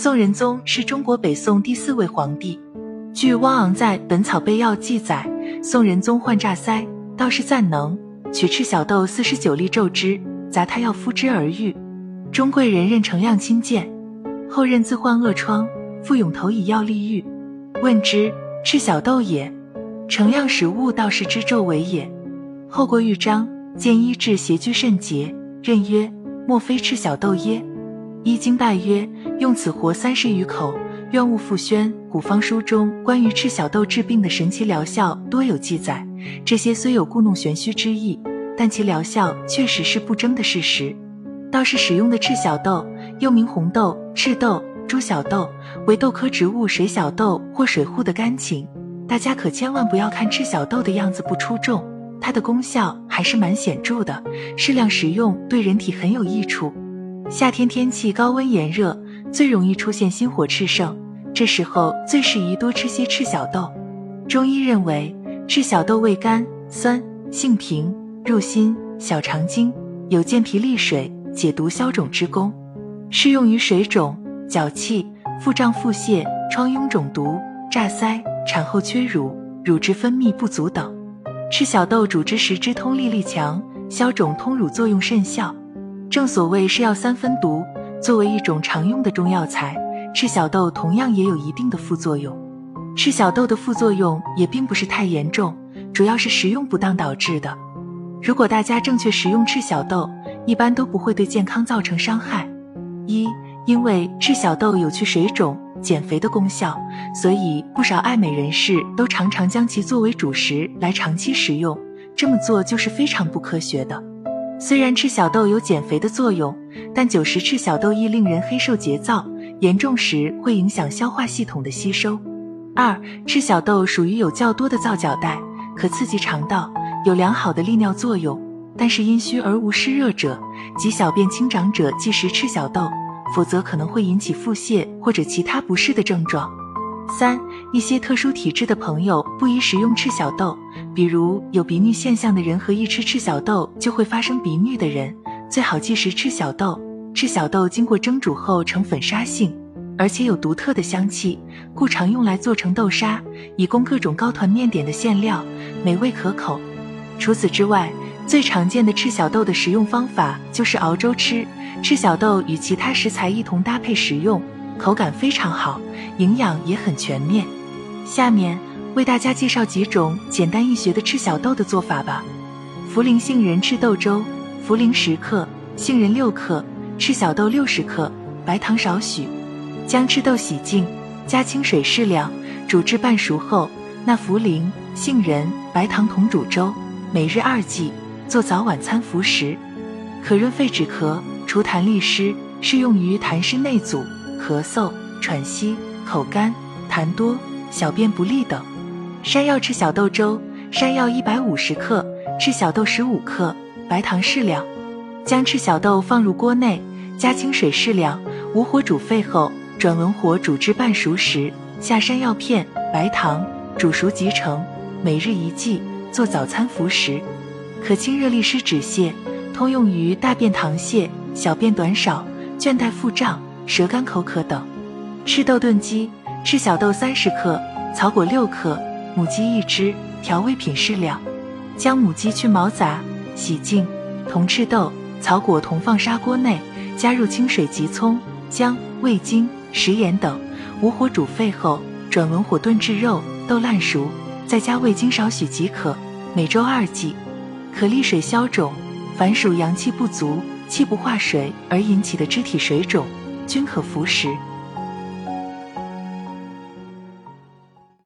宋仁宗是中国北宋第四位皇帝。据汪昂在《本草备要》记载，宋仁宗患诈腮，道士赞能，取赤小豆四十九粒咒之，杂他药敷之而愈。中贵人任丞相亲见，后任自患恶疮，复涌头以药力愈。问之，赤小豆也。丞相使悟道士之咒为也。后过豫章，见医治邪居甚结，任曰：莫非赤小豆耶？医经拜曰：用此活三十余口，愿勿复宣。古方书中关于赤小豆治病的神奇疗效多有记载，这些虽有故弄玄虚之意，但其疗效确实是不争的事实。道士使用的赤小豆，又名红豆、赤豆、猪小豆，为豆科植物水小豆或水护的干芹。大家可千万不要看赤小豆的样子不出众，它的功效还是蛮显著的，适量食用对人体很有益处。夏天天气高温炎热，最容易出现心火炽盛，这时候最适宜多吃些赤小豆。中医认为，赤小豆味甘酸，性平，入心，小肠经，有健脾利水、解毒消肿之功，适用于水肿、脚气、腹胀、腹泻、疮痈肿毒、炸腮、产后缺乳、乳汁分泌不足等。赤小豆主之食之通利力强，消肿通乳作用甚效。正所谓是药三分毒，作为一种常用的中药材，赤小豆同样也有一定的副作用。赤小豆的副作用也并不是太严重，主要是食用不当导致的。如果大家正确食用赤小豆，一般都不会对健康造成伤害。一，因为赤小豆有去水肿、减肥的功效，所以不少爱美人士都常常将其作为主食来长期食用，这么做就是非常不科学的。虽然赤小豆有减肥的作用，但久食赤小豆易令人黑瘦结躁，严重时会影响消化系统的吸收。二，赤小豆属于有较多的皂角带，可刺激肠道，有良好的利尿作用。但是阴虚而无湿热者及小便清长者忌食赤小豆，否则可能会引起腹泻或者其他不适的症状。三，一些特殊体质的朋友不宜食用赤小豆，比如有鼻衄现象的人和一吃赤小豆就会发生鼻衄的人，最好忌食赤小豆。赤小豆经过蒸煮后呈粉沙性，而且有独特的香气，故常用来做成豆沙，以供各种糕团面点的馅料，美味可口。除此之外，最常见的赤小豆的食用方法就是熬粥吃，赤小豆与其他食材一同搭配食用。口感非常好，营养也很全面。下面为大家介绍几种简单易学的赤小豆的做法吧。茯苓杏仁赤豆粥：茯苓十克，杏仁六克，赤小豆六十克，白糖少许。将赤豆洗净，加清水适量，煮至半熟后，那茯苓、杏仁、白糖同煮粥，每日二剂，做早晚餐服食，可润肺止咳、除痰利湿，适用于痰湿内阻。咳嗽、喘息、口干、痰多、小便不利等。山药赤小豆粥：山药一百五十克，赤小豆十五克，白糖适量。将赤小豆放入锅内，加清水适量，武火煮沸后，转文火煮至半熟时，下山药片、白糖，煮熟即成。每日一剂，做早餐服食，可清热利湿止泻，通用于大便溏泻、小便短少、倦怠腹胀。舌干口渴等，赤豆炖鸡：赤小豆三十克，草果六克，母鸡一只，调味品适量。将母鸡去毛杂，洗净，同赤豆、草果同放砂锅内，加入清水及葱、姜、味精、食盐等，武火煮沸后，转文火炖至肉豆烂熟，再加味精少许即可。每周二剂，可利水消肿。凡属阳气不足、气不化水而引起的肢体水肿。均可服食。